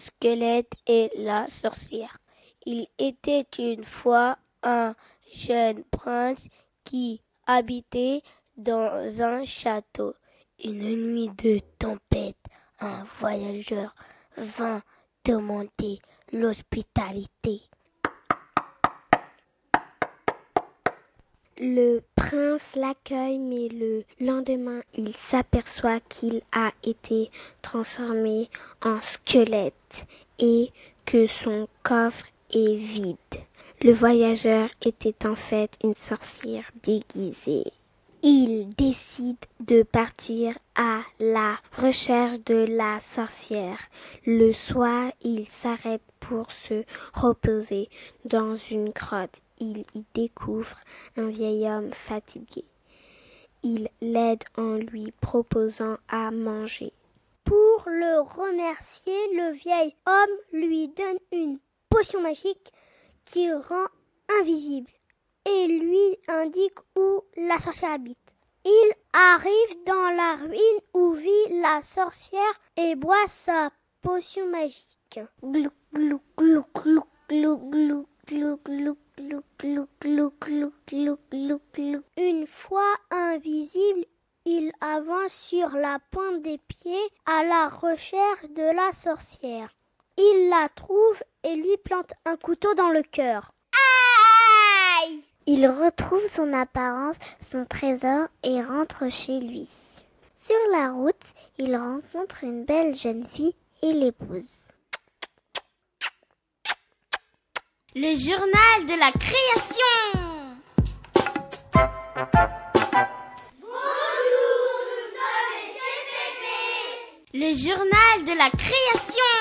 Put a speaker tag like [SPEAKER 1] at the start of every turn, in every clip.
[SPEAKER 1] squelette et la sorcière. Il était une fois un jeune prince qui habitait dans un château. Une nuit de tempête, un voyageur vint demander l'hospitalité. Le prince l'accueille, mais le lendemain, il s'aperçoit qu'il a été transformé en squelette et que son coffre est vide. Le voyageur était en fait une sorcière déguisée. Il décide de partir à la recherche de la sorcière. Le soir, il s'arrête pour se reposer dans une grotte. Il y découvre un vieil homme fatigué. Il l'aide en lui proposant à manger.
[SPEAKER 2] Pour le remercier, le vieil homme lui donne une potion magique qui rend invisible et lui indique où la sorcière habite. Il arrive dans la ruine où vit la sorcière et boit sa potion magique.
[SPEAKER 1] Glou, glou, glou, glou, glou, glou, glou, glou,
[SPEAKER 2] Une fois invisible, il avance sur la pointe des pieds à la recherche de la sorcière. Il la trouve et lui plante un couteau dans le cœur. Aïe
[SPEAKER 3] Il retrouve son apparence, son trésor et rentre chez lui. Sur la route, il rencontre une belle jeune fille et l'épouse.
[SPEAKER 4] Le journal de la création. Le journal de la création.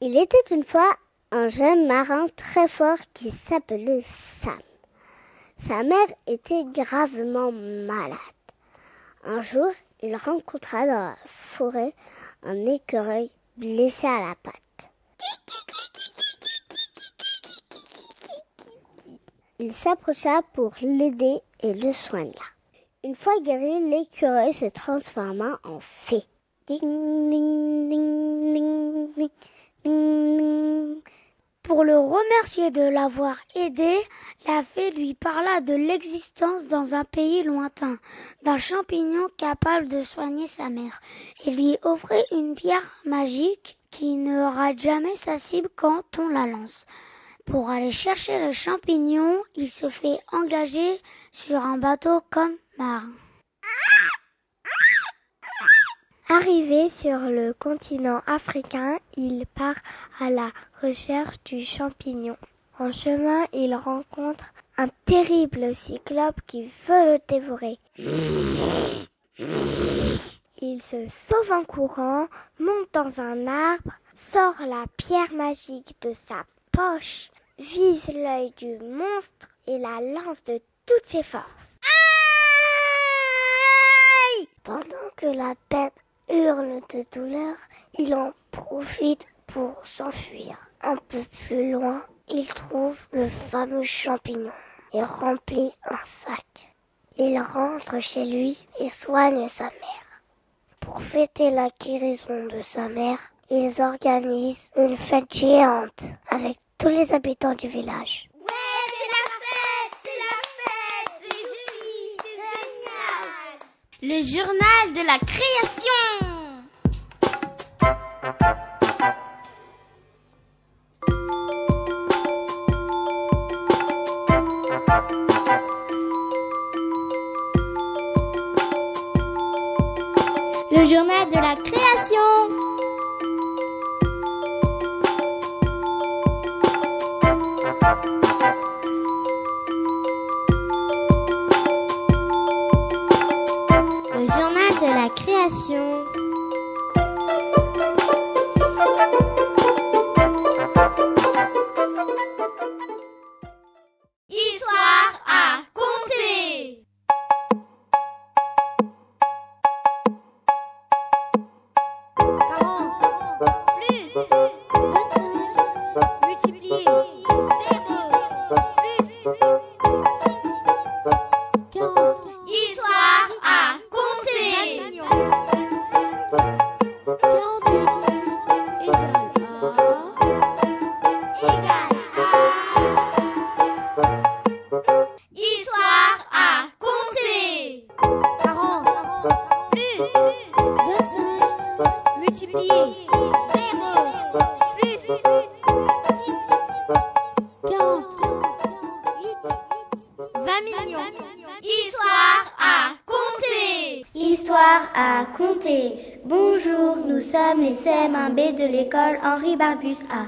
[SPEAKER 3] Il était une fois un jeune marin très fort qui s'appelait Sam. Sa mère était gravement malade. Un jour, il rencontra dans la forêt un écureuil blessé à la patte. Il s'approcha pour l'aider et le soigna. Une fois guéri, l'écureuil se transforma en fée. Ding, ding, ding.
[SPEAKER 2] Pour le remercier de l'avoir aidé, la fée lui parla de l'existence dans un pays lointain d'un champignon capable de soigner sa mère et lui offrit une pierre magique qui ne rate jamais sa cible quand on la lance. Pour aller chercher le champignon, il se fait engager sur un bateau comme marin.
[SPEAKER 3] Arrivé sur le continent africain, il part à la recherche du champignon. En chemin, il rencontre un terrible cyclope qui veut le dévorer. Il se sauve en courant, monte dans un arbre, sort la pierre magique de sa poche, vise l'œil du monstre et la lance de toutes ses forces. Pendant que la bête hurle de douleur, il en profite pour s'enfuir. Un peu plus loin, il trouve le fameux champignon et remplit un sac. Il rentre chez lui et soigne sa mère. Pour fêter la guérison de sa mère, ils organisent une fête géante avec tous les habitants du village.
[SPEAKER 2] Oui, c'est la fête, c'est la
[SPEAKER 5] fête, c'est génial, c'est génial.
[SPEAKER 6] Le journal de la création
[SPEAKER 5] Histoire à compter. à
[SPEAKER 6] 40 plus 25 multiplié 0 plus 6 40 8 20 millions
[SPEAKER 5] Histoire à compter.
[SPEAKER 7] Histoire à compter. Bonjour, nous sommes les CM1B de l'école Henri Barbus A.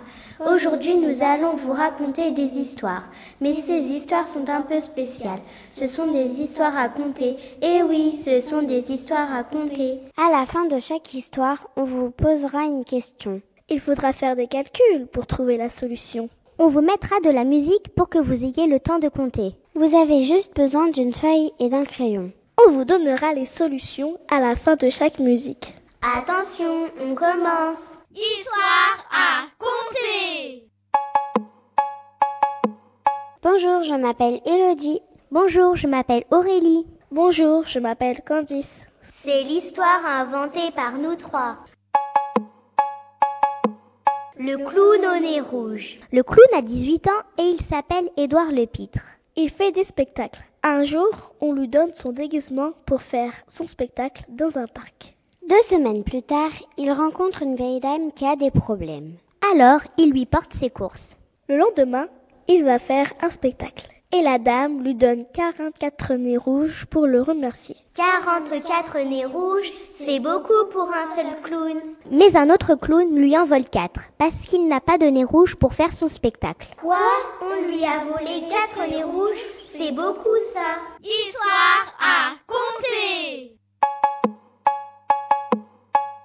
[SPEAKER 7] Aujourd'hui, nous allons vous raconter des histoires. Mais ces histoires sont un peu spéciales. Ce sont des histoires à compter. Et oui, ce sont des histoires à compter.
[SPEAKER 8] À la fin de chaque histoire, on vous posera une question.
[SPEAKER 9] Il faudra faire des calculs pour trouver la solution.
[SPEAKER 7] On vous mettra de la musique pour que vous ayez le temps de compter.
[SPEAKER 8] Vous avez juste besoin d'une feuille et d'un crayon.
[SPEAKER 9] On vous donnera les solutions à la fin de chaque musique.
[SPEAKER 7] Attention, on commence.
[SPEAKER 5] Histoire à compter.
[SPEAKER 8] Bonjour, je m'appelle Elodie.
[SPEAKER 7] Bonjour, je m'appelle Aurélie.
[SPEAKER 9] Bonjour, je m'appelle Candice.
[SPEAKER 7] C'est l'histoire inventée par nous trois. Le clown au nez rouge. Le clown a 18 ans et il s'appelle Édouard Lepitre.
[SPEAKER 9] Il fait des spectacles. Un jour, on lui donne son déguisement pour faire son spectacle dans un parc.
[SPEAKER 8] Deux semaines plus tard, il rencontre une vieille dame qui a des problèmes.
[SPEAKER 7] Alors, il lui porte ses courses.
[SPEAKER 9] Le lendemain, il va faire un spectacle. Et la dame lui donne 44 nez rouges pour le remercier.
[SPEAKER 7] 44 nez rouges, c'est beaucoup pour un seul clown. Mais un autre clown lui en vole 4, parce qu'il n'a pas de nez rouge pour faire son spectacle. Quoi? On lui a volé 4 nez rouges C'est beaucoup ça.
[SPEAKER 5] Histoire à compter.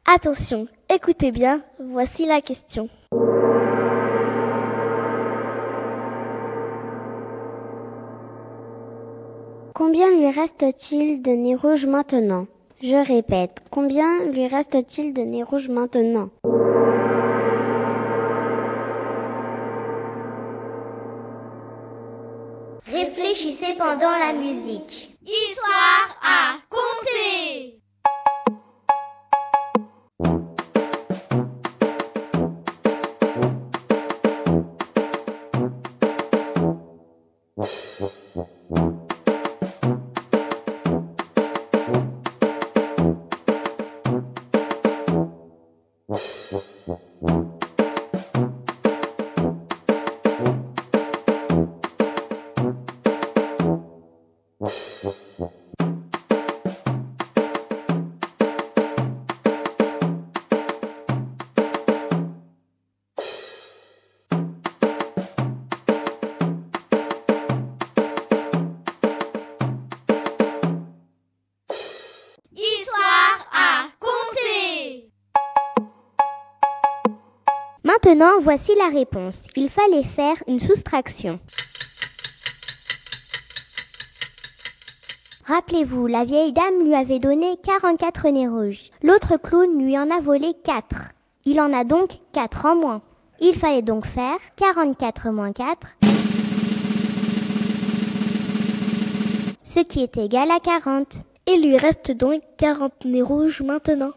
[SPEAKER 9] Attention, écoutez bien, voici la question.
[SPEAKER 8] Combien lui reste-t-il de nez rouge maintenant? Je répète, combien lui reste-t-il de nez rouge maintenant?
[SPEAKER 7] Réfléchissez pendant la musique.
[SPEAKER 5] Histoire à compter.
[SPEAKER 7] Maintenant, voici la réponse. Il fallait faire une soustraction. Rappelez-vous, la vieille dame lui avait donné 44 nez rouges. L'autre clown lui en a volé 4. Il en a donc 4 en moins. Il fallait donc faire 44 moins 4, ce qui est égal à 40.
[SPEAKER 9] Il lui reste donc 40 nez rouges maintenant.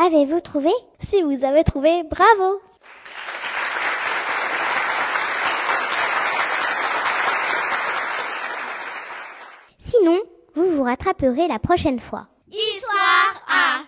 [SPEAKER 8] Avez-vous trouvé?
[SPEAKER 9] Si vous avez trouvé, bravo Sinon, vous vous
[SPEAKER 8] rattraperez la prochaine fois.
[SPEAKER 5] Histoire
[SPEAKER 8] A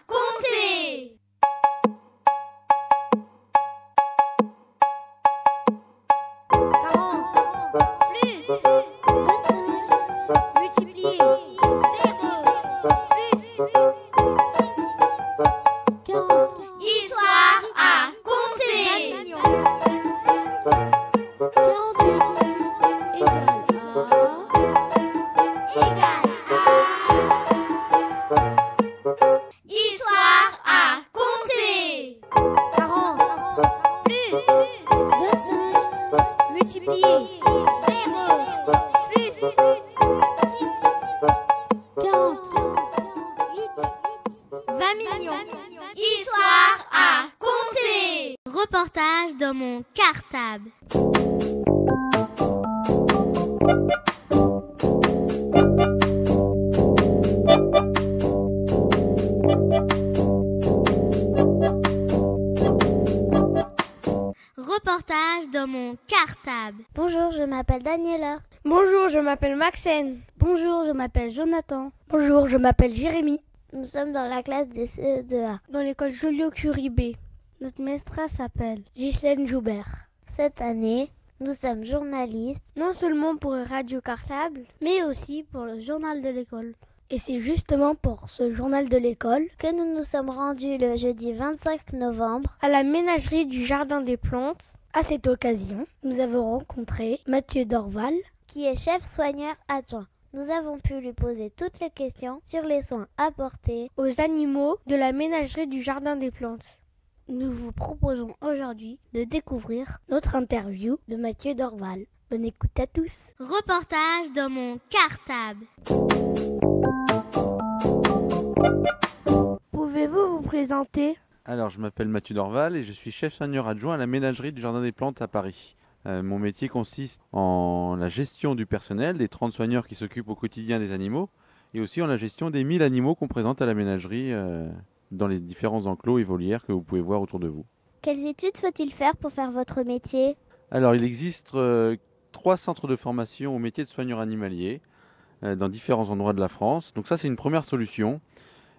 [SPEAKER 2] Bonjour, je m'appelle Jonathan.
[SPEAKER 9] Bonjour, je m'appelle Jérémy.
[SPEAKER 2] Nous sommes dans la classe des CE2A.
[SPEAKER 9] Dans l'école Joliot-Curie B.
[SPEAKER 2] Notre maîtresse s'appelle
[SPEAKER 9] Ghislaine Joubert.
[SPEAKER 2] Cette année, nous sommes journalistes,
[SPEAKER 9] Non seulement pour Radio Cartable,
[SPEAKER 2] mais aussi pour le journal de l'école.
[SPEAKER 9] et c'est justement pour ce journal de l'école
[SPEAKER 2] Que nous nous sommes rendus le jeudi 25 novembre.
[SPEAKER 9] à la ménagerie du Jardin des Plantes. À cette occasion, nous avons rencontré Mathieu Dorval,
[SPEAKER 2] qui est chef soigneur adjoint. Nous avons pu lui poser toutes les questions sur les soins apportés.
[SPEAKER 9] aux animaux de la ménagerie du Jardin des Plantes.
[SPEAKER 2] Nous vous proposons aujourd'hui de découvrir
[SPEAKER 9] Notre interview de Mathieu Dorval. Bonne écoute à tous.
[SPEAKER 8] Reportage dans mon cartable.
[SPEAKER 9] Pouvez-vous vous présenter?
[SPEAKER 10] Alors, je m'appelle Mathieu Dorval et je suis chef soigneur adjoint à la ménagerie du Jardin des Plantes à Paris. Euh, mon métier consiste en la gestion du personnel, des 30 soigneurs qui s'occupent au quotidien des animaux, et aussi en la gestion des 1000 animaux qu'on présente à la ménagerie euh, dans les différents enclos et volières que vous pouvez voir autour de vous.
[SPEAKER 8] Quelles études faut-il faire pour faire votre métier?
[SPEAKER 10] Alors, il existe euh, trois centres de formation au métier de soigneur animalier dans différents endroits de la France. Donc ça, c'est une première solution.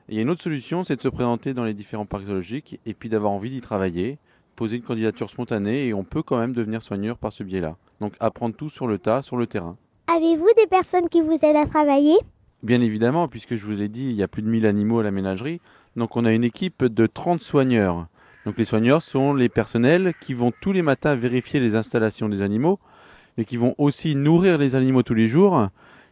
[SPEAKER 10] Et il y a une autre solution, c'est de se présenter dans les différents parcs zoologiques et puis d'avoir envie d'y travailler, poser une candidature spontanée et on peut quand même devenir soigneur par ce biais-là. Donc apprendre tout sur le tas, sur le terrain.
[SPEAKER 8] Avez-vous des personnes qui vous aident à travailler?
[SPEAKER 10] Bien évidemment, puisque je vous l'ai dit, il y a plus de 1000 animaux à la ménagerie. Donc on a une équipe de 30 soigneurs. Donc les soigneurs sont les personnels qui vont tous les matins vérifier les installations des animaux et qui vont aussi nourrir les animaux tous les jours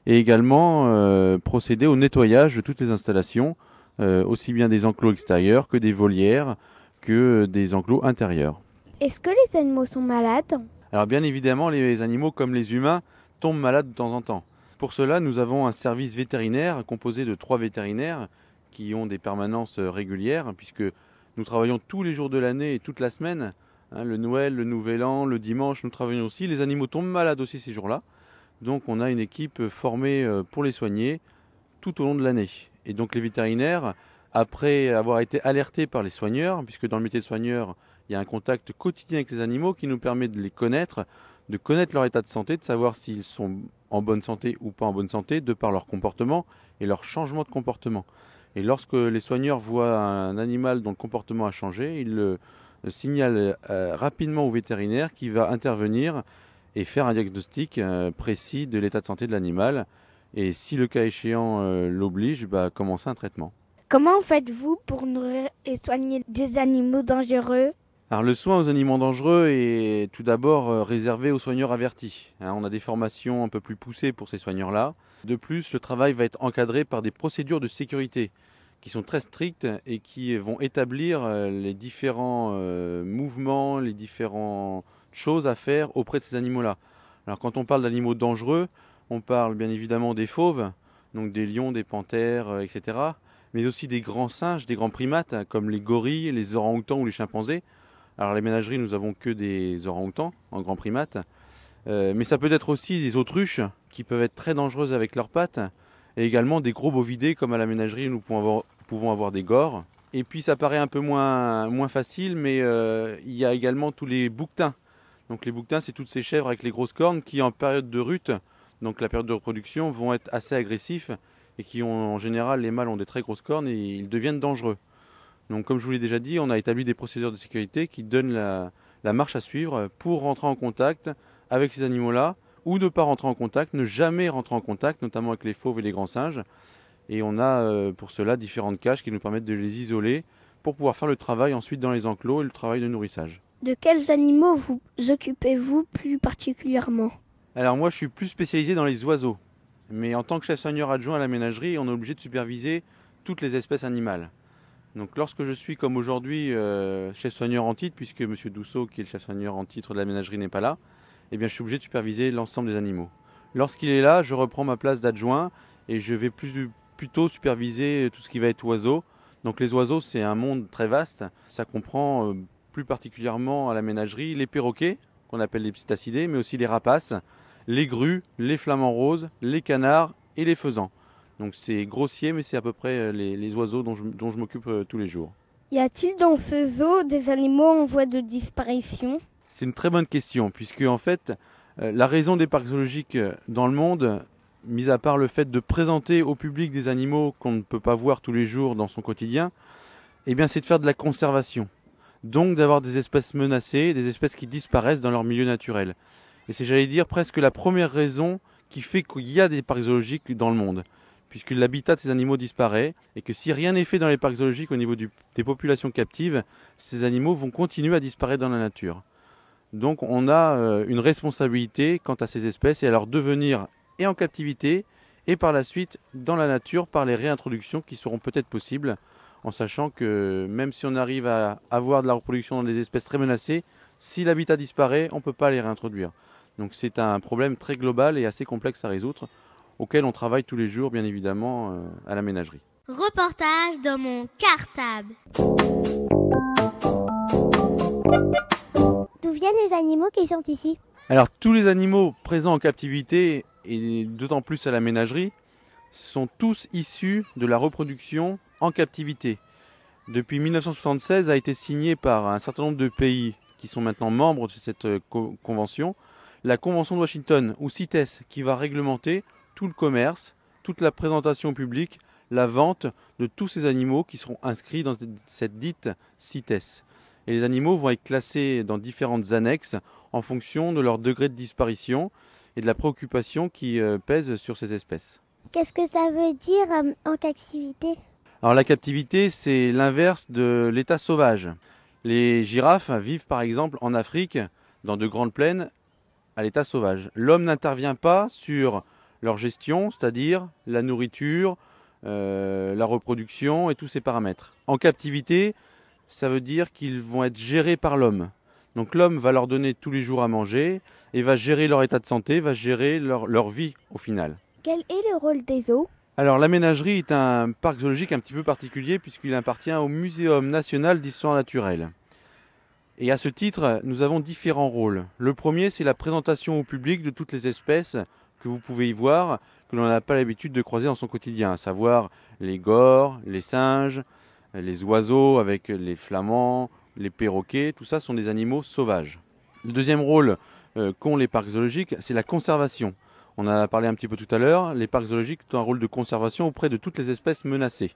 [SPEAKER 10] et également euh, procéder au nettoyage de toutes les installations, euh, aussi bien des enclos extérieurs que des volières, que des enclos intérieurs.
[SPEAKER 9] Est-ce que les animaux sont malades?
[SPEAKER 10] Alors bien évidemment, les animaux comme les humains tombent malades de temps en temps. Pour cela, nous avons un service vétérinaire composé de trois vétérinaires qui ont des permanences régulières, puisque nous travaillons tous les jours de l'année et toute la semaine. Hein, le Noël, le Nouvel An, le dimanche, nous travaillons aussi. Les animaux tombent malades aussi ces jours-là. Donc on a une équipe formée euh, pour les soigner tout au long de l'année. Et donc les vétérinaires, après avoir été alertés par les soigneurs, puisque dans le métier de soigneur, il y a un contact quotidien avec les animaux qui nous permet de les connaître, de connaître leur état de santé, de savoir s'ils sont en bonne santé ou pas en bonne santé, de par leur comportement et leur changement de comportement. Et lorsque les soigneurs voient un animal dont le comportement a changé, ils le signalent euh, rapidement au vétérinaire qui va intervenir et faire un diagnostic euh, précis de l'état de santé de l'animal. Et si le cas échéant euh, l'oblige, bah, commencer un traitement.
[SPEAKER 9] Comment faites-vous pour nourrir et soigner des animaux dangereux
[SPEAKER 10] Alors le soin aux animaux dangereux est tout d'abord euh, réservé aux soigneurs avertis. Hein, on a des formations un peu plus poussées pour ces soigneurs-là. De plus, le travail va être encadré par des procédures de sécurité qui sont très strictes et qui vont établir euh, les différents euh, mouvements, les différentes choses à faire auprès de ces animaux-là. Alors quand on parle d'animaux dangereux, on parle bien évidemment des fauves, donc des lions, des panthères, etc. Mais aussi des grands singes, des grands primates, hein, comme les gorilles, les orang-outans ou les chimpanzés. Alors les ménageries, nous avons que des orang-outans en grands primates. Euh, mais ça peut être aussi des autruches qui peuvent être très dangereuses avec leurs pattes. Et également des gros bovidés comme à la ménagerie, nous pouvons avoir, des gores. Et puis ça paraît un peu moins, moins facile, mais euh, il y a également tous les bouquetins. Donc les bouquetins, c'est toutes ces chèvres avec les grosses cornes qui en période de rut, donc la période de reproduction, vont être assez agressifs et qui ont en général, les mâles ont des très grosses cornes et ils deviennent dangereux. Donc comme je vous l'ai déjà dit, on a établi des procédures de sécurité qui donnent la, la marche à suivre pour rentrer en contact avec ces animaux-là ou ne pas rentrer en contact, ne jamais rentrer en contact, notamment avec les fauves et les grands singes. Et on a euh, pour cela différentes cages qui nous permettent de les isoler pour pouvoir faire le travail ensuite dans les enclos et le travail de nourrissage.
[SPEAKER 9] De quels animaux vous occupez-vous plus particulièrement?
[SPEAKER 10] Alors moi je suis plus spécialisé dans les oiseaux. Mais en tant que chef-soigneur adjoint à la ménagerie, on est obligé de superviser toutes les espèces animales. Donc lorsque je suis comme aujourd'hui euh, chef-soigneur en titre, puisque M. Dousseau, qui est le chef-soigneur en titre de la ménagerie, n'est pas là, eh bien je suis obligé de superviser l'ensemble des animaux. Lorsqu'il est là, je reprends ma place d'adjoint et je vais plus, plutôt superviser tout ce qui va être oiseaux. Donc les oiseaux, c'est un monde très vaste. Ça comprend euh, plus particulièrement à la ménagerie les perroquets, qu'on appelle les psittacidés, mais aussi les rapaces, les grues, les flamants roses, les canards et les faisans. Donc c'est grossier, mais c'est à peu près euh, les, les oiseaux dont je, dont je m'occupe euh, tous les jours.
[SPEAKER 9] Y a-t-il dans ce zoo des animaux en voie de disparition?
[SPEAKER 10] C'est une très bonne question, puisque en fait, euh, la raison des parcs zoologiques dans le monde, mis à part le fait de présenter au public des animaux qu'on ne peut pas voir tous les jours dans son quotidien, eh bien c'est de faire de la conservation. Donc d'avoir des espèces menacées, des espèces qui disparaissent dans leur milieu naturel. Et c'est, j'allais dire, presque la première raison qui fait qu'il y a des parcs zoologiques dans le monde puisque l'habitat de ces animaux disparaît, et que si rien n'est fait dans les parcs zoologiques au niveau des populations captives, ces animaux vont continuer à disparaître dans la nature. Donc on a euh, une responsabilité quant à ces espèces et à leur devenir et en captivité, et par la suite dans la nature par les réintroductions qui seront peut-être possibles, en sachant que même si on arrive à avoir de la reproduction dans des espèces très menacées, si l'habitat disparaît, on ne peut pas les réintroduire. Donc c'est un problème très global et assez complexe à résoudre auquel on travaille tous les jours, bien évidemment, euh, à la ménagerie.
[SPEAKER 5] Reportage dans mon cartable.
[SPEAKER 8] D'où viennent les animaux qui sont ici?
[SPEAKER 10] Alors, tous les animaux présents en captivité, et d'autant plus à la ménagerie, sont tous issus de la reproduction en captivité. Depuis 1976 a été signé par un certain nombre de pays qui sont maintenant membres de cette euh, co convention, la Convention de Washington, ou CITES, qui va réglementer tout le commerce, toute la présentation publique, la vente de tous ces animaux qui seront inscrits dans cette dite CITES. Et les animaux vont être classés dans différentes annexes en fonction de leur degré de disparition et de la préoccupation qui euh, pèse sur ces espèces.
[SPEAKER 8] Qu'est-ce que ça veut dire euh, en captivité?
[SPEAKER 10] Alors la captivité, c'est l'inverse de l'état sauvage. Les girafes vivent par exemple en Afrique, dans de grandes plaines, à l'état sauvage. L'homme n'intervient pas sur leur gestion, c'est-à-dire la nourriture, euh, la reproduction et tous ces paramètres. En captivité, ça veut dire qu'ils vont être gérés par l'homme. Donc l'homme va leur donner tous les jours à manger et va gérer leur état de santé, va gérer leur, leur vie au final.
[SPEAKER 9] Quel est le rôle des zoos?
[SPEAKER 10] Alors la ménagerie est un parc zoologique un petit peu particulier puisqu'il appartient au Muséum national d'histoire naturelle. Et à ce titre, nous avons différents rôles. Le premier, c'est la présentation au public de toutes les espèces que vous pouvez y voir, que l'on n'a pas l'habitude de croiser dans son quotidien, à savoir les gores, les singes, les oiseaux avec les flamands, les perroquets, tout ça sont des animaux sauvages. Le deuxième rôle euh, qu'ont les parcs zoologiques, c'est la conservation. On en a parlé un petit peu tout à l'heure, les parcs zoologiques ont un rôle de conservation auprès de toutes les espèces menacées.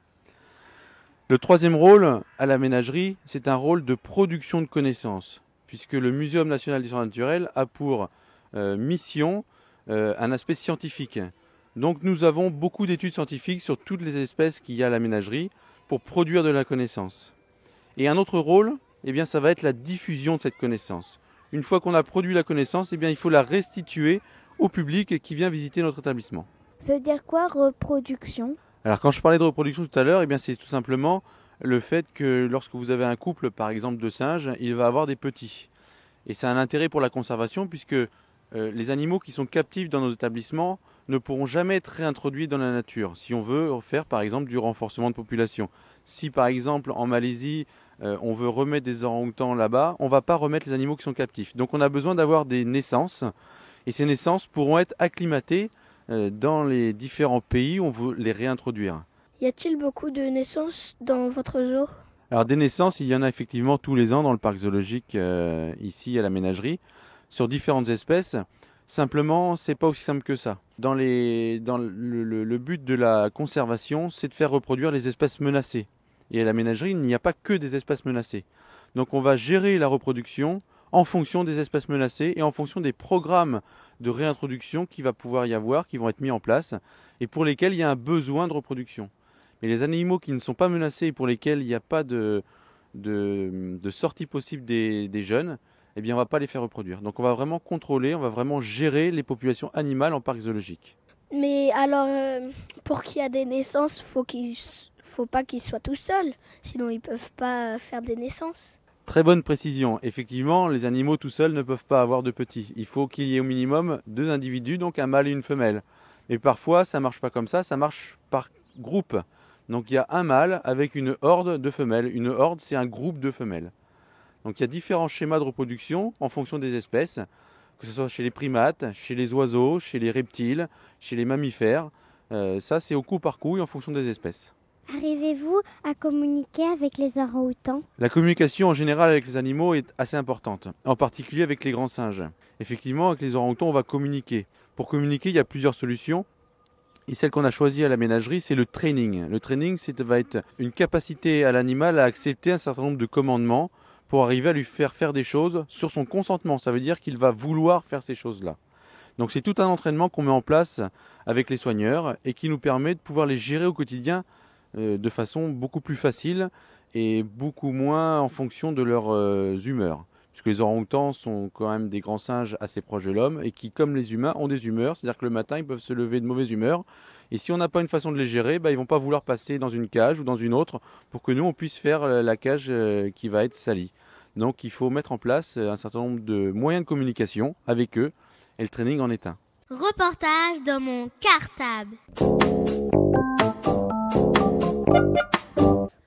[SPEAKER 10] Le troisième rôle à la ménagerie, c'est un rôle de production de connaissances, puisque le Muséum national d'histoire naturelle a pour euh, mission euh, un aspect scientifique. Donc nous avons beaucoup d'études scientifiques sur toutes les espèces qu'il y a à la ménagerie pour produire de la connaissance. Et un autre rôle, eh bien, ça va être la diffusion de cette connaissance. Une fois qu'on a produit la connaissance, eh bien, il faut la restituer au public qui vient visiter notre établissement.
[SPEAKER 9] Ça veut dire quoi reproduction?
[SPEAKER 10] Alors quand je parlais de reproduction tout à l'heure, eh bien, c'est tout simplement le fait que lorsque vous avez un couple, par exemple, de singes, il va avoir des petits. Et c'est un intérêt pour la conservation puisque euh, les animaux qui sont captifs dans nos établissements ne pourront jamais être réintroduits dans la nature si on veut faire par exemple du renforcement de population. Si par exemple en Malaisie euh, on veut remettre des orang-outans là-bas, on ne va pas remettre les animaux qui sont captifs. Donc on a besoin d'avoir des naissances et ces naissances pourront être acclimatées dans les différents pays où on veut les réintroduire.
[SPEAKER 9] Y a-t-il beaucoup de naissances dans votre zoo?
[SPEAKER 10] Alors des naissances, il y en a effectivement tous les ans dans le parc zoologique ici à la ménagerie sur différentes espèces. Simplement, c'est pas aussi simple que ça. Dans, les, dans le, le- le but de la conservation, c'est de faire reproduire les espèces menacées. Et à la ménagerie, il n'y a pas que des espèces menacées. Donc on va gérer la reproduction en fonction des espèces menacées et en fonction des programmes de réintroduction qui va pouvoir y avoir, qui vont être mis en place, et pour lesquels il y a un besoin de reproduction. Mais les animaux qui ne sont pas menacés et pour lesquels il n'y a pas de, de, sortie possible des, des jeunes, eh bien on va pas les faire reproduire. Donc on va vraiment contrôler, on va vraiment gérer les populations animales en parc zoologique.
[SPEAKER 11] Mais alors, euh, pour qu'il y ait des naissances, faut qu'il faut pas qu'ils soient tout seuls, sinon ils peuvent pas faire des naissances.
[SPEAKER 10] Très bonne précision. Effectivement, les animaux tout seuls ne peuvent pas avoir de petits. Il faut qu'il y ait au minimum deux individus, donc un mâle et une femelle. Et parfois, ça marche pas comme ça, ça marche par groupe. Donc il y a un mâle avec une horde de femelles. Une horde, c'est un groupe de femelles. Donc il y a différents schémas de reproduction en fonction des espèces, que ce soit chez les primates, chez les oiseaux, chez les reptiles, chez les mammifères. Euh, ça, c'est au coup par coup et en fonction des espèces.
[SPEAKER 8] Arrivez-vous à communiquer avec les orang-outans?
[SPEAKER 10] La communication en général avec les animaux est assez importante, en particulier avec les grands singes. Effectivement, avec les orang-outans, on va communiquer. Pour communiquer, il y a plusieurs solutions. Et celle qu'on a choisie à la ménagerie, c'est le training. Le training, c'est va être une capacité à l'animal à accepter un certain nombre de commandements pour arriver à lui faire faire des choses sur son consentement. Ça veut dire qu'il va vouloir faire ces choses-là. Donc c'est tout un entraînement qu'on met en place avec les soigneurs et qui nous permet de pouvoir les gérer au quotidien de façon beaucoup plus facile et beaucoup moins en fonction de leurs euh, humeurs. Puisque les orang-outans sont quand même des grands singes assez proches de l'homme et qui, comme les humains, ont des humeurs. C'est-à-dire que le matin, ils peuvent se lever de mauvaise humeur. Et si on n'a pas une façon de les gérer, bah, ils vont pas vouloir passer dans une cage ou dans une autre pour que nous, on puisse faire euh, la cage euh, qui va être salie. Donc il faut mettre en place euh, un certain nombre de moyens de communication avec eux et le training en est un.
[SPEAKER 5] Reportage dans mon cartable.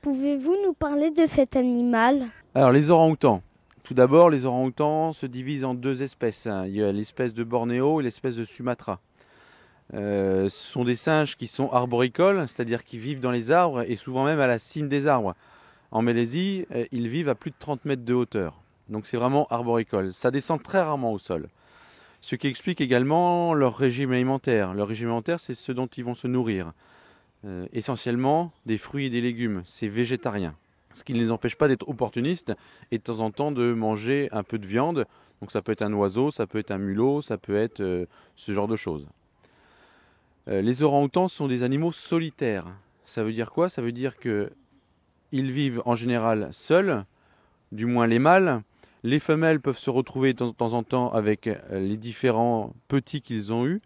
[SPEAKER 11] Pouvez-vous nous parler de cet animal?
[SPEAKER 10] Alors les orang-outans. Tout d'abord, les orang-outans se divisent en deux espèces. hein. Il y a l'espèce de Bornéo et l'espèce de Sumatra. Euh, ce sont des singes qui sont arboricoles, c'est-à-dire qui vivent dans les arbres et souvent même à la cime des arbres. En Malaisie, euh, ils vivent à plus de 30 mètres de hauteur. Donc c'est vraiment arboricole. Ça descend très rarement au sol. Ce qui explique également leur régime alimentaire. Leur régime alimentaire, c'est ce dont ils vont se nourrir. Euh, essentiellement des fruits et des légumes. C'est végétarien. Ce qui ne les empêche pas d'être opportunistes et de temps en temps de manger un peu de viande. Donc ça peut être un oiseau, ça peut être un mulot, ça peut être euh, ce genre de choses. Euh, les orang-outans sont des animaux solitaires. Ça veut dire quoi? Ça veut dire que ils vivent en général seuls, du moins les mâles. Les femelles peuvent se retrouver de temps en temps avec les différents petits qu'ils ont eus,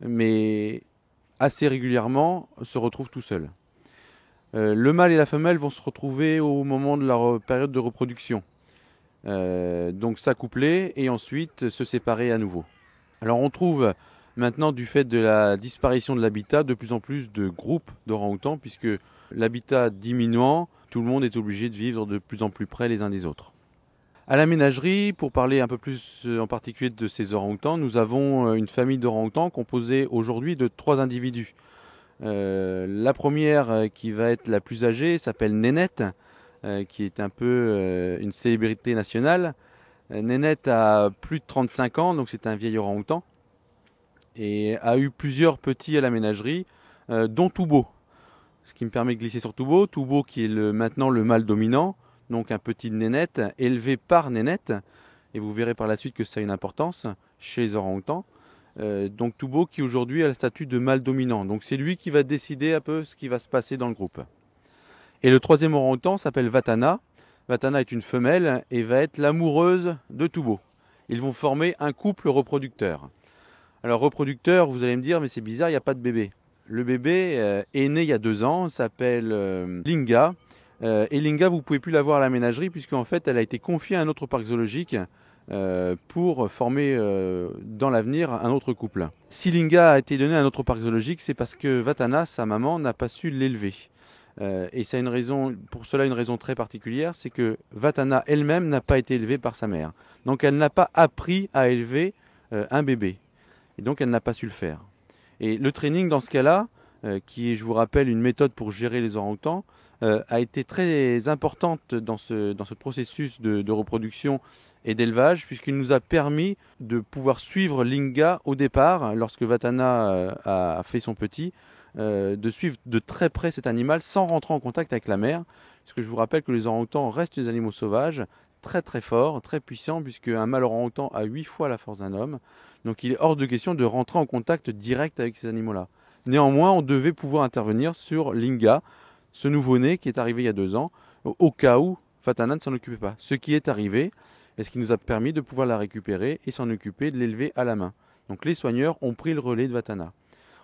[SPEAKER 10] mais assez régulièrement se retrouvent tout seuls. Euh, le mâle et la femelle vont se retrouver au moment de leur période de reproduction. Euh, donc s'accoupler et ensuite se séparer à nouveau. Alors on trouve maintenant du fait de la disparition de l'habitat de plus en plus de groupes d'orang-outans puisque l'habitat diminuant, tout le monde est obligé de vivre de plus en plus près les uns des autres. À la ménagerie, pour parler un peu plus euh, en particulier de ces orang-outans, nous avons euh, une famille d'orang-outans composée aujourd'hui de trois individus. Euh, la première, qui va être la plus âgée, s'appelle Nénette, qui est un peu une célébrité nationale. Nénette a plus de 35 ans, donc c'est un vieil orang-outan, et a eu plusieurs petits à la ménagerie, dont Toubo. Ce qui me permet de glisser sur Toubo. Toubo qui est maintenant le mâle dominant, donc un petit Nénette, élevé par Nénette, et vous verrez par la suite que ça a une importance chez les orang-outans. Euh, donc Toubo qui aujourd'hui a le statut de mâle dominant. Donc c'est lui qui va décider un peu ce qui va se passer dans le groupe. Et le troisième orang-outan s'appelle Vatana. Vatana est une femelle et va être l'amoureuse de Toubo. Ils vont former un couple reproducteur. Alors reproducteur, vous allez me dire, mais c'est bizarre, il n'y a pas de bébé. Le bébé euh, est né il y a deux ans, s'appelle euh, Linga. Euh, et Linga, vous pouvez plus la voir à la ménagerie puisqu'en fait, elle a été confiée à un autre parc zoologique euh, pour former euh, dans l'avenir un autre couple. Si Linga a été donné à un autre parc zoologique, c'est parce que Vatana, sa maman, n'a pas su l'élever. Euh, et ça une raison, pour cela une raison très particulière, c'est que Vatana elle-même n'a pas été élevée par sa mère. Donc elle n'a pas appris à élever un bébé. Et donc elle n'a pas su le faire. Et le training dans ce cas-là, qui est, je vous rappelle, une méthode pour gérer les orang-outans, euh, a été très importante dans ce, dans ce processus de, reproduction et d'élevage, puisqu'il nous a permis de pouvoir suivre Linga au départ, lorsque Vatana euh, a fait son petit, euh, de suivre de très près cet animal sans rentrer en contact avec la mère. Parce que je vous rappelle que les orang-outans restent des animaux sauvages, très très forts, très puissants, puisque un mâle orang-outan a 8 fois la force d'un homme. Donc il est hors de question de rentrer en contact direct avec ces animaux-là. Néanmoins, on devait pouvoir intervenir sur Linga, ce nouveau-né qui est arrivé il y a deux ans, au cas où Fatana ne s'en occupait pas. Ce qui est arrivé, et ce qui nous a permis de pouvoir la récupérer et s'en occuper, de l'élever à la main. Donc les soigneurs ont pris le relais de Vatana.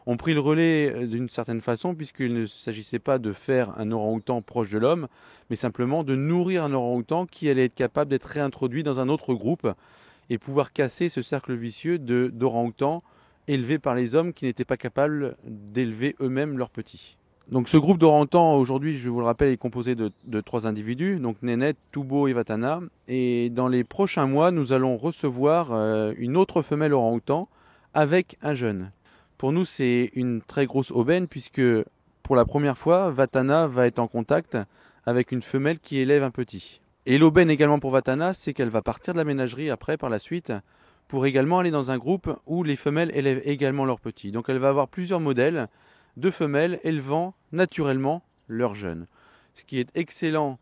[SPEAKER 10] Ont pris le relais euh, d'une certaine façon, puisqu'il ne s'agissait pas de faire un orang-outan proche de l'homme, mais simplement de nourrir un orang-outan qui allait être capable d'être réintroduit dans un autre groupe et pouvoir casser ce cercle vicieux d'orang-outans élevés par les hommes qui n'étaient pas capables d'élever eux-mêmes leurs petits. Donc ce groupe d'orang-outans aujourd'hui, je vous le rappelle, est composé de, trois individus, donc Nénet, Toubo et Vatana. Et dans les prochains mois, nous allons recevoir euh, une autre femelle orang-outan avec un jeune. Pour nous, c'est une très grosse aubaine puisque pour la première fois, Vatana va être en contact avec une femelle qui élève un petit. Et l'aubaine également pour Vatana, c'est qu'elle va partir de la ménagerie après, par la suite, pour également aller dans un groupe où les femelles élèvent également leurs petits. Donc elle va avoir plusieurs modèles de femelles élevant naturellement leurs jeunes. Ce qui est excellent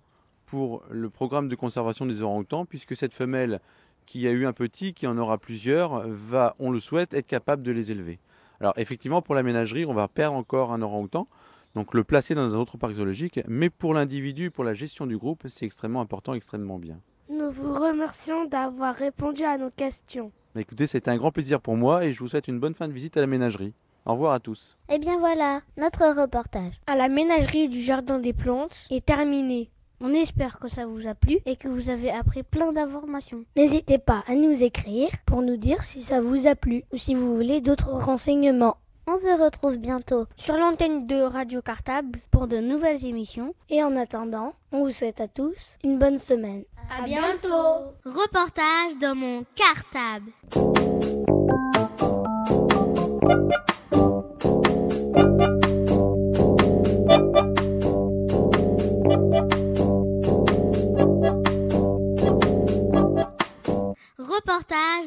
[SPEAKER 10] pour le programme de conservation des orang-outans, puisque cette femelle qui a eu un petit, qui en aura plusieurs, va, on le souhaite, être capable de les élever. Alors effectivement, pour la ménagerie, on va perdre encore un orang-outan, donc le placer dans un autre parc zoologique, mais pour l'individu, pour la gestion du groupe, c'est extrêmement important, extrêmement bien.
[SPEAKER 11] Nous vous remercions d'avoir répondu à nos questions.
[SPEAKER 10] Mais écoutez, c'était un grand plaisir pour moi et je vous souhaite une bonne fin de visite à la ménagerie. Au revoir à tous.
[SPEAKER 8] Et eh bien voilà, notre reportage.
[SPEAKER 11] À la ménagerie du Jardin des Plantes est terminé. On espère que ça vous a plu et que vous avez appris plein d'informations. N'hésitez pas à nous écrire pour nous dire si ça vous a plu ou si vous voulez d'autres renseignements.
[SPEAKER 8] On se retrouve bientôt
[SPEAKER 11] sur l'antenne de Radio Cartable pour de nouvelles émissions. Et en attendant, on vous souhaite à tous une bonne semaine.
[SPEAKER 5] À bientôt. Reportage dans mon cartable.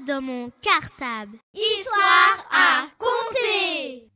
[SPEAKER 5] Dans mon cartable.
[SPEAKER 6] Histoire à compter.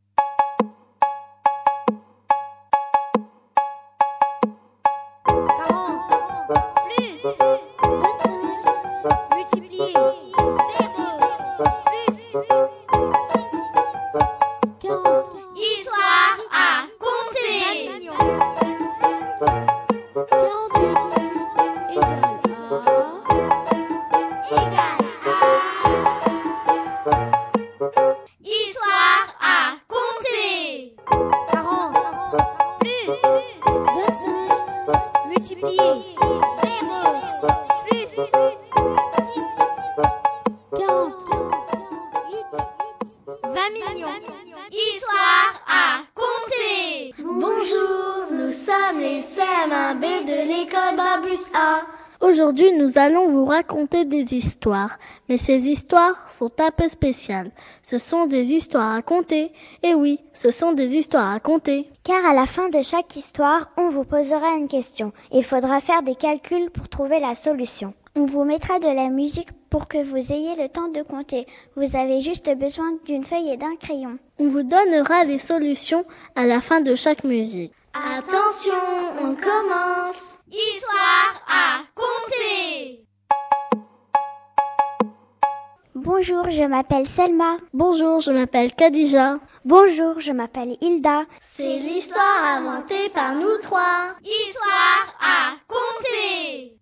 [SPEAKER 11] Histoires, mais ces histoires sont un peu spéciales. Ce sont des histoires à conter, et oui, ce sont des histoires à compter.
[SPEAKER 8] Car à la fin de chaque histoire, on vous posera une question. Il faudra faire des calculs pour trouver la solution. On vous mettra de la musique pour que vous ayez le temps de compter. Vous avez juste besoin d'une feuille et d'un crayon.
[SPEAKER 11] On vous donnera les solutions à la fin de chaque musique.
[SPEAKER 6] Attention, on commence. Histoire
[SPEAKER 8] Bonjour, je m'appelle Selma.
[SPEAKER 11] Bonjour, je m'appelle Kadija.
[SPEAKER 8] Bonjour, je m'appelle Hilda.
[SPEAKER 6] C'est l'histoire inventée par nous trois. Histoire à compter.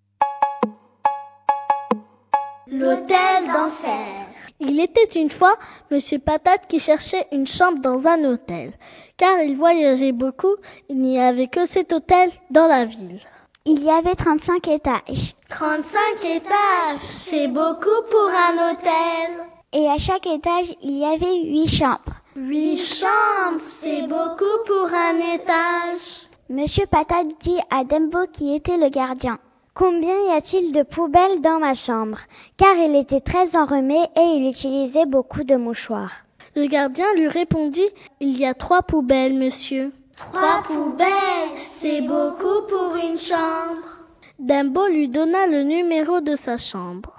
[SPEAKER 6] L'hôtel d'enfer.
[SPEAKER 11] Il était une fois Monsieur Patate qui cherchait une chambre dans un hôtel. Car il voyageait beaucoup, il n'y avait que cet hôtel dans la ville.
[SPEAKER 8] Il y avait 35 étages.
[SPEAKER 6] 35 étages, c'est beaucoup pour un hôtel.
[SPEAKER 8] Et à chaque étage, il y avait 8 chambres.
[SPEAKER 6] 8 chambres, c'est beaucoup pour un étage.
[SPEAKER 8] Monsieur Patate dit à Dembo qui était le gardien. Combien y a-t-il de poubelles dans ma chambre? Car il était très enrhumé et il utilisait beaucoup de mouchoirs.
[SPEAKER 11] Le gardien lui répondit Il y a trois poubelles, monsieur.
[SPEAKER 6] Trois poubelles, c'est beaucoup pour une chambre.
[SPEAKER 4] Dumbo lui donna le numéro de sa chambre.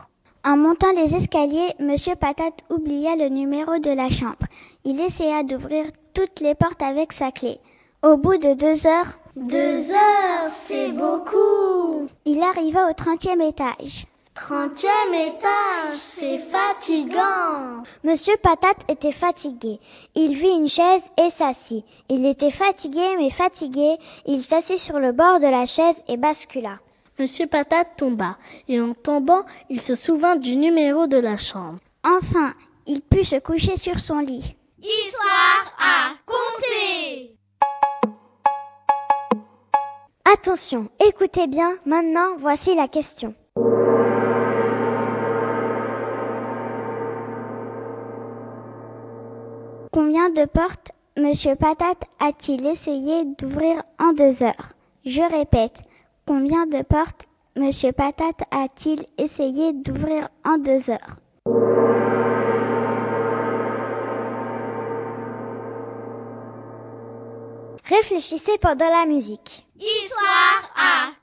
[SPEAKER 8] En montant les escaliers, Monsieur Patate oublia le numéro de la chambre. Il essaya d'ouvrir toutes les portes avec sa clé. Au bout de deux heures,
[SPEAKER 6] deux heures, c'est beaucoup.
[SPEAKER 8] Il arriva au trentième étage.
[SPEAKER 6] Trentième étage, c'est fatigant.
[SPEAKER 8] Monsieur Patate était fatigué. Il vit une chaise et s'assit. Il était fatigué, mais fatigué. Il s'assit sur le bord de la chaise et bascula.
[SPEAKER 4] Monsieur Patate tomba, et en tombant, il se souvint du numéro de la chambre.
[SPEAKER 8] Enfin, il put se coucher sur son lit.
[SPEAKER 5] Histoire à compter
[SPEAKER 8] Attention, écoutez bien, maintenant voici la question. Combien de portes Monsieur Patate a-t-il essayé d'ouvrir en deux heures Je répète, Combien de portes Monsieur Patate a-t-il essayé d'ouvrir en deux heures Réfléchissez pendant la musique.
[SPEAKER 5] Histoire à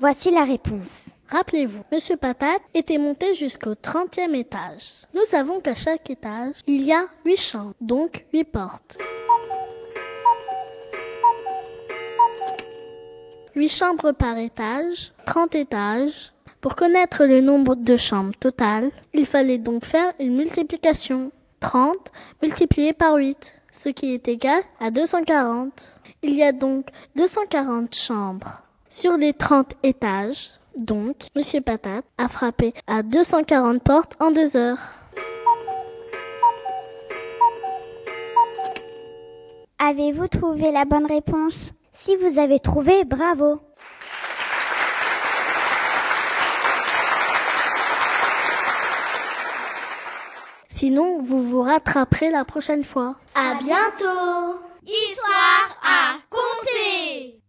[SPEAKER 8] voici la réponse.
[SPEAKER 4] Rappelez-vous, Monsieur Patate était monté jusqu'au 30e étage. Nous savons qu'à chaque étage, il y a huit chambres, donc huit portes. Huit chambres par étage, 30 étages. Pour connaître le nombre de chambres totales, il fallait donc faire une multiplication. 30 multiplié par 8, ce qui est égal à 240. Il y a donc 240 chambres. Sur les 30 étages, donc, Monsieur Patate a frappé à 240 portes en deux heures.
[SPEAKER 8] Avez-vous trouvé la bonne réponse? Si vous avez trouvé, bravo.
[SPEAKER 4] Sinon, vous vous rattraperez la prochaine fois.
[SPEAKER 6] À bientôt
[SPEAKER 5] Histoire à compter